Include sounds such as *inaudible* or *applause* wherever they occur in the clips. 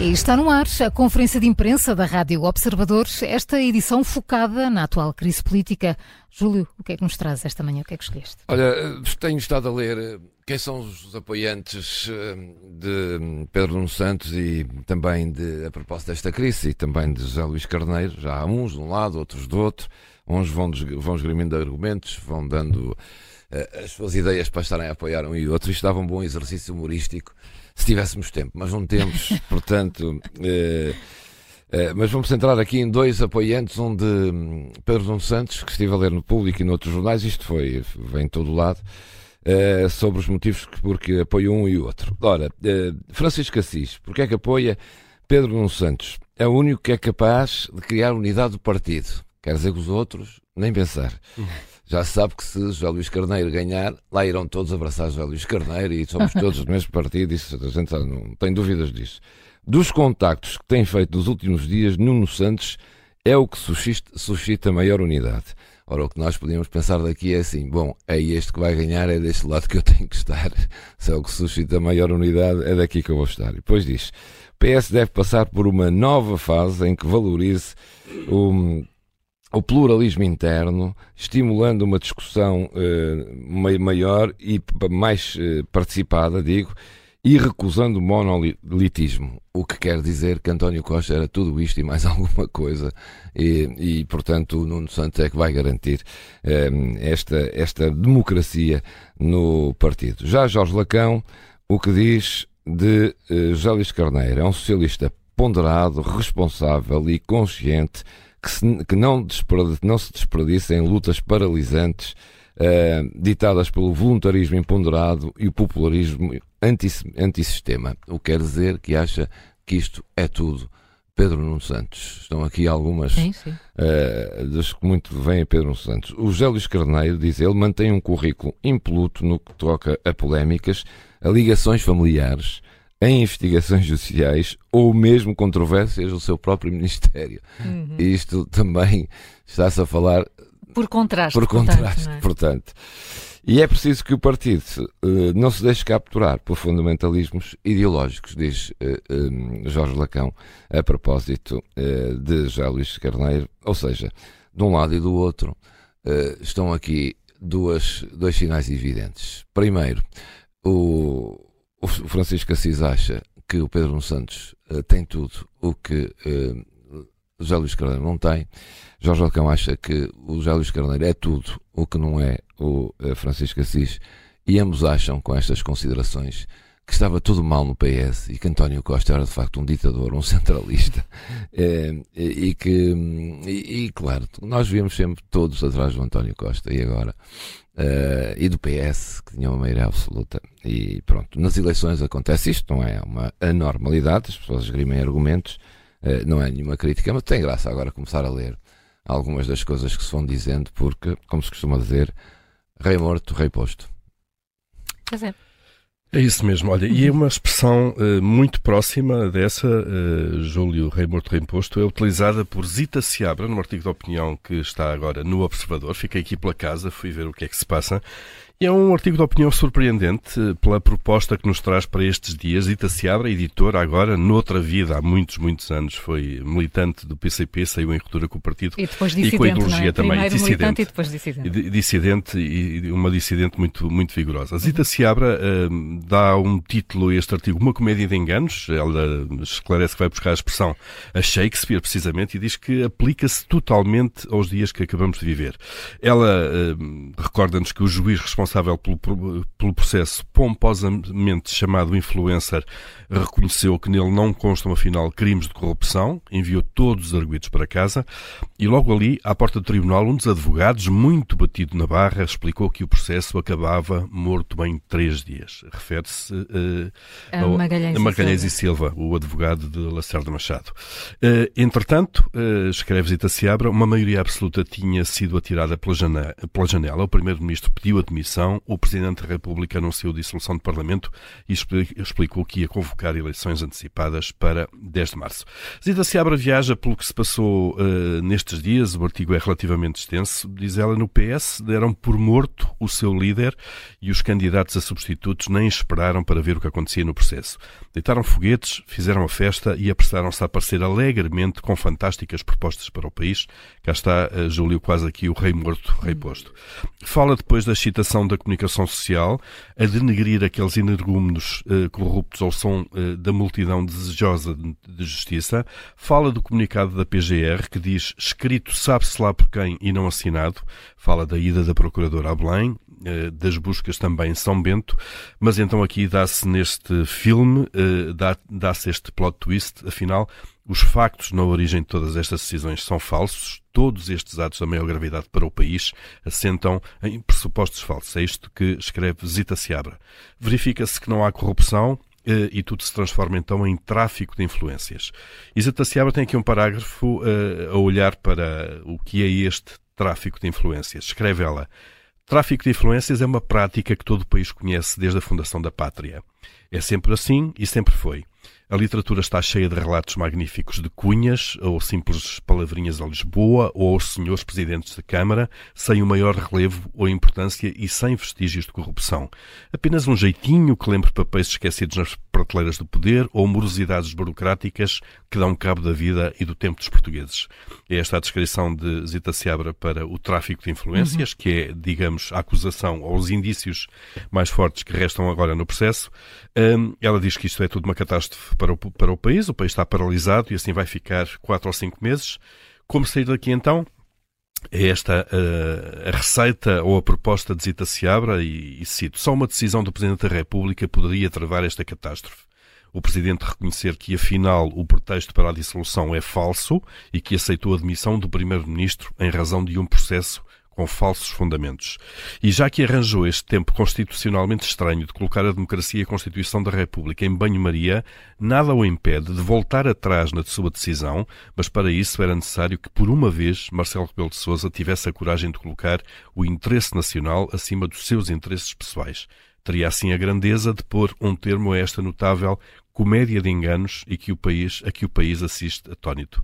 E está no ar a conferência de imprensa da Rádio Observadores, esta edição focada na atual crise política. Júlio, o que é que nos traz esta manhã? O que é que escolheste? Olha, tenho estado a ler quem são os apoiantes eh, de Pedro Nuno Santos e também de, a propósito desta crise e também de José Luís Carneiro. Já há uns de um lado, outros do outro. Uns vão, vão esgrimindo argumentos, vão dando as suas ideias para estarem a apoiar um e outro. Isto dava um bom exercício humorístico se tivéssemos tempo, mas não temos, *laughs* portanto. Uh, uh, mas vamos centrar aqui em dois apoiantes, um de um, Pedro Nuno Santos, que estive a ler no público e noutros jornais, isto foi, vem em todo lado, sobre os motivos que, porque apoia um e o outro. Ora, Francisco Assis, porque é que apoia Pedro Nuno Santos? É o único que é capaz de criar unidade do partido. Quer dizer que os outros, nem pensar. *laughs* Já se sabe que se José Luís Carneiro ganhar, lá irão todos abraçar José Luís Carneiro e somos *laughs* todos do mesmo partido, isso a gente não tem dúvidas disso. Dos contactos que tem feito nos últimos dias, Nuno Santos é o que suscita, suscita maior unidade. Ora, o que nós podíamos pensar daqui é assim: bom, é este que vai ganhar, é deste lado que eu *laughs* tenho que estar. Se é o que suscita maior unidade, é daqui que eu vou estar. E depois diz: PS deve passar por uma nova fase em que valorize o o pluralismo interno, estimulando uma discussão uh, maior e mais uh, participada, digo, e recusando o monolitismo, o que quer dizer que António Costa era tudo isto e mais *laughs* alguma coisa, e, e portanto o Nuno Santos é que vai garantir uh, esta, esta democracia no partido. Já Jorge Lacão, o que diz de José Luís Carneiro, é um socialista ponderado, responsável e consciente que, se, que não, não, se desperdiça em lutas paralisantes uh, ditadas pelo voluntarismo imponderado e o popularismo antissistema. O que quer dizer que acha que isto é tudo. Pedro Nuno Santos. Estão aqui algumas sim, sim. Uh, das que muito vêm a Pedro Nuno Santos. O José Luís Carneiro, diz ele, mantém um currículo impoluto no que toca a polémicas, a ligações familiares, em investigações judiciais ou mesmo controvérsias do seu próprio Ministério. Uhum. Isto também está-se a falar. Por contraste. Por contraste, portanto. É? portanto. E é preciso que o partido uh, não se deixe capturar por fundamentalismos ideológicos, diz uh, eh, um, eh, Jorge Lacão, a propósito uh, de José Luís Carneiro. Ou seja, de um lado e do outro estão aqui duas, dois sinais evidentes. Primeiro, o, o Francisco Assis acha que o Pedro Santos uh, tem tudo o que uh, José Luís Carneiro não tem. Jorge Alcão acha que o José Luís Carneiro é tudo o que não é o uh, Francisco Assis. E ambos acham, com estas considerações, que estava tudo mal no PS e que António Costa era de facto um ditador, um centralista. É, *laughs* e, que, e, e, claro, nós víamos sempre todos atrás do António Costa e agora Uh, e do PS, que tinha uma maioria absoluta. E pronto, nas eleições acontece isto, não é uma anormalidade, as pessoas esgrimem argumentos, uh, não é nenhuma crítica, mas tem graça agora começar a ler algumas das coisas que se vão dizendo, porque, como se costuma dizer, rei morto, rei posto. Pois é. É isso mesmo, olha, e é uma expressão uh, muito próxima dessa, uh, Júlio Rei Morto Reimposto, é utilizada por Zita Seabra, num artigo de opinião que está agora no Observador. Fiquei aqui pela casa, fui ver o que é que se passa é um artigo de opinião surpreendente eh, pela proposta que nos traz para estes dias. Ita Seabra, editora, agora, noutra vida, há muitos, muitos anos, foi militante do PCP, saiu em ruptura com o partido e, depois e com a ideologia é? também. Primeiro dissidente. e depois dissidente. Dissidente e uma dissidente muito, muito vigorosa. Zita Seabra uh, dá um título a este artigo, Uma Comédia de Enganos. Ela esclarece que vai buscar a expressão a Shakespeare, precisamente, e diz que aplica-se totalmente aos dias que acabamos de viver. Ela uh, recorda-nos que o juiz responsável responsável pelo, pelo processo pomposamente chamado influencer reconheceu que nele não constam, afinal, crimes de corrupção, enviou todos os arguidos para casa e logo ali, à porta do tribunal, um dos advogados, muito batido na barra, explicou que o processo acabava morto em três dias. Refere-se uh, a Magalhães, a Magalhães e, Silva. e, Silva. o advogado de Lacerda Machado. Uh, entretanto, uh, escreve Zita Seabra, uma maioria absoluta tinha sido atirada pela janela. Pela janela. O primeiro-ministro pediu admissão o Presidente da República anunciou dissolução do Parlamento e explicou que ia convocar eleições antecipadas para 10 de março. Zita Seabra viaja pelo que se passou uh, nestes dias, o artigo é relativamente extenso. Diz ela, no PS deram por morto o seu líder e os candidatos a substitutos nem esperaram para ver o que acontecia no processo. Deitaram foguetes, fizeram a festa e apressaram-se a aparecer alegremente com fantásticas propostas para o país. Cá está, uh, Júlio, quase aqui o rei morto, rei posto. Fala depois da excitação da comunicação social, a denegrir aqueles energúmenos uh, corruptos ao som uh, da multidão desejosa de, de, justiça. Fala do comunicado da PGR, que diz escrito sabe-se lá por quem e não assinado. Fala da ida da Procuradora a Belém, uh, das buscas também em São Bento, mas então aqui dá-se neste filme, dá-se este plot twist, afinal, os factos na origem de todas estas decisões são falsos. Todos estes atos da maior gravidade para o país assentam em pressupostos falsos. É isto que escreve Zita Seabra. Verifica-se que não há corrupção, eh, e tudo se transforma então em tráfico de influências. Zita Seabra tem aqui um parágrafo uh, a olhar para o que é este tráfico de influências. Escreve ela: Tráfico de influências é uma prática que todo o país conhece desde a fundação da pátria. É sempre assim e sempre foi. A literatura está cheia de relatos magníficos de cunhas, ou simples palavrinhas a Lisboa, ou aos senhores presidentes da Câmara, sem o maior relevo ou importância e sem vestígios de corrupção. Apenas um jeitinho que lembre papéis esquecidos nas prateleiras do poder ou morosidades burocráticas que dão cabo da vida e do tempo dos portugueses. É esta a descrição de Zita Seabra para o tráfico de influências, uhum. que é, digamos, a acusação ou os indícios mais fortes que restam agora no processo. Um, ela diz que isto é tudo uma catástrofe para o, para o país, o país está paralisado e assim vai ficar quatro ou cinco meses. Como sair daqui então? É esta uh, a receita ou a proposta de Zita Seabra e, e cito, só uma decisão do Presidente da República poderia travar esta catástrofe. O Presidente reconhecer que, afinal, o pretexto para a dissolução é falso e que aceitou a demissão do Primeiro-Ministro em razão de um processo com falsos fundamentos. E já que arranjou este tempo constitucionalmente estranho de colocar a democracia e a Constituição da República em banho-maria, nada o impede de voltar atrás na sua decisão, mas para isso era necessário que, por uma vez, Marcelo Rebelo de Sousa tivesse a coragem de colocar o interesse nacional acima dos seus interesses pessoais. Teria assim a grandeza de pôr um termo a esta notável comédia de enganos e que o país, a que o país assiste atónito.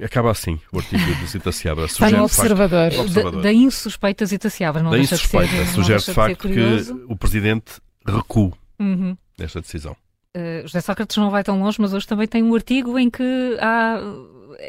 Acaba assim o artigo de Zita Seabra. Está no observador. Facto, observador. Da, da insuspeita Zita Seabra, não da deixa insuspeita, de ser, sugere de facto que o Presidente recua uhum. nesta decisão. Uh, José Sócrates não vai tão longe, mas hoje também tem um artigo em que há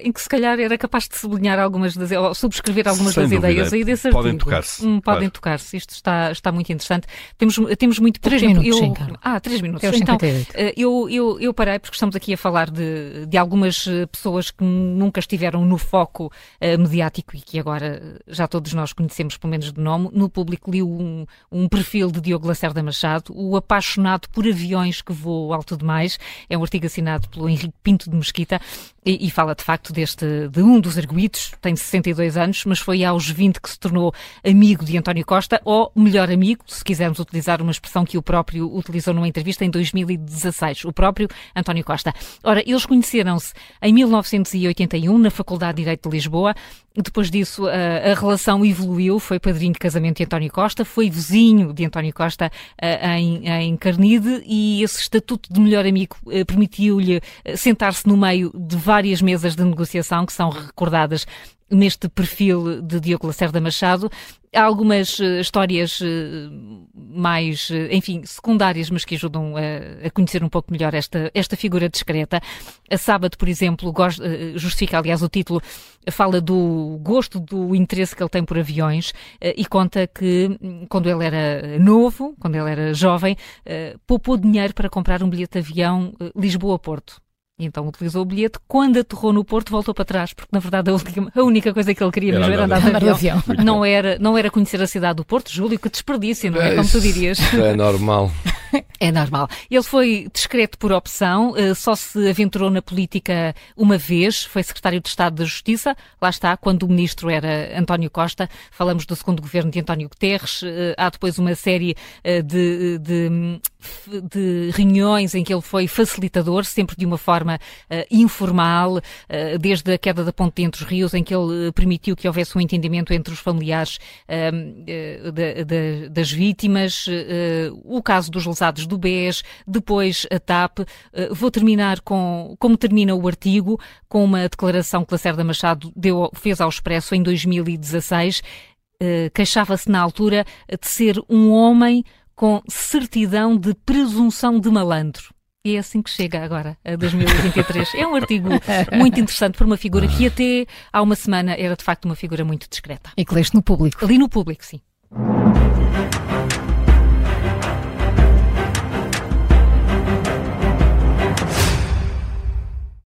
em que se calhar era capaz de sublinhar algumas das, ou subscrever algumas Sem das dúvida. ideias aí desse podem artigo. Tocar-se, hum, podem claro. tocar-se. Isto está, está muito interessante. Temos, temos muito pouco três tempo. Minutos, eu, sim, ah, três minutos. É então, eh, eu, eu, eu parei porque estamos aqui a falar de, de algumas eh, pessoas que nunca estiveram no foco uh, mediático e que agora já todos nós conhecemos, pelo menos de nome. No público li um, um perfil de Diogo Lacerda Machado, o apaixonado por aviões que voa alto demais. É um artigo assinado pelo Henrique Pinto de Mesquita e, e fala de facto deste de um dos arguídos, tem 62 anos, mas foi aos 20 que se tornou amigo de António Costa, ou melhor amigo, se quisermos utilizar uma expressão que o próprio utilizou numa entrevista em 2016, o próprio António Costa. Ora, eles conheceram-se em 1981 na Faculdade de Direito de Lisboa. Depois disso, a, a, relação evoluiu, foi padrinho de casamento de António Costa, foi vizinho de António Costa em, em Carnide e esse estatuto de melhor amigo uh, permitiu-lhe uh, sentar-se no meio de várias mesas de negociação que são recordadas neste perfil de Diogo Lacerda Machado. Há algumas uh, histórias uh, mais, uh, enfim, secundárias, mas que ajudam a, a, conhecer um pouco melhor esta, esta figura discreta. A Sábado, por exemplo, justifica, aliás, o título, fala do gosto, do interesse que ele tem por aviões e conta que hum, quando ele era novo, quando ele era jovem, poupou dinheiro para comprar um bilhete de avião Lisboa-Porto então utilizou o bilhete. Quando aterrou no Porto, voltou para trás, porque na verdade a, última, a única coisa que ele queria mesmo era andar, andar de avião. Não era, não era conhecer a cidade do Porto. Júlio, que desperdício, não é? Como tu dirias. É normal. *laughs* É normal. Ele foi discreto por opção, eh, só se aventurou na política uma vez, foi secretário de Estado da Justiça, lá está, quando o ministro era António Costa, falamos do segundo governo de António Guterres, eh, há depois uma série eh, de, de de reuniões em que ele foi facilitador, sempre de uma forma uh, informal, uh, desde a queda da ponte entre os rios, em que ele permitiu que houvesse um entendimento entre os familiares de, de, das vítimas, o caso dos lesados do BES, depois a TAP. vou terminar com como termina o artigo, com uma declaração que Lacerda Machado deu, fez ao Expresso em 2016. Queixava-se na altura de ser um homem com certidão de presunção de malandro. E é assim que chega agora, a 2023. é um artigo muito interessante por uma figura que até há uma semana era de facto uma figura muito discreta. E que leste no público. Ali no público, sim.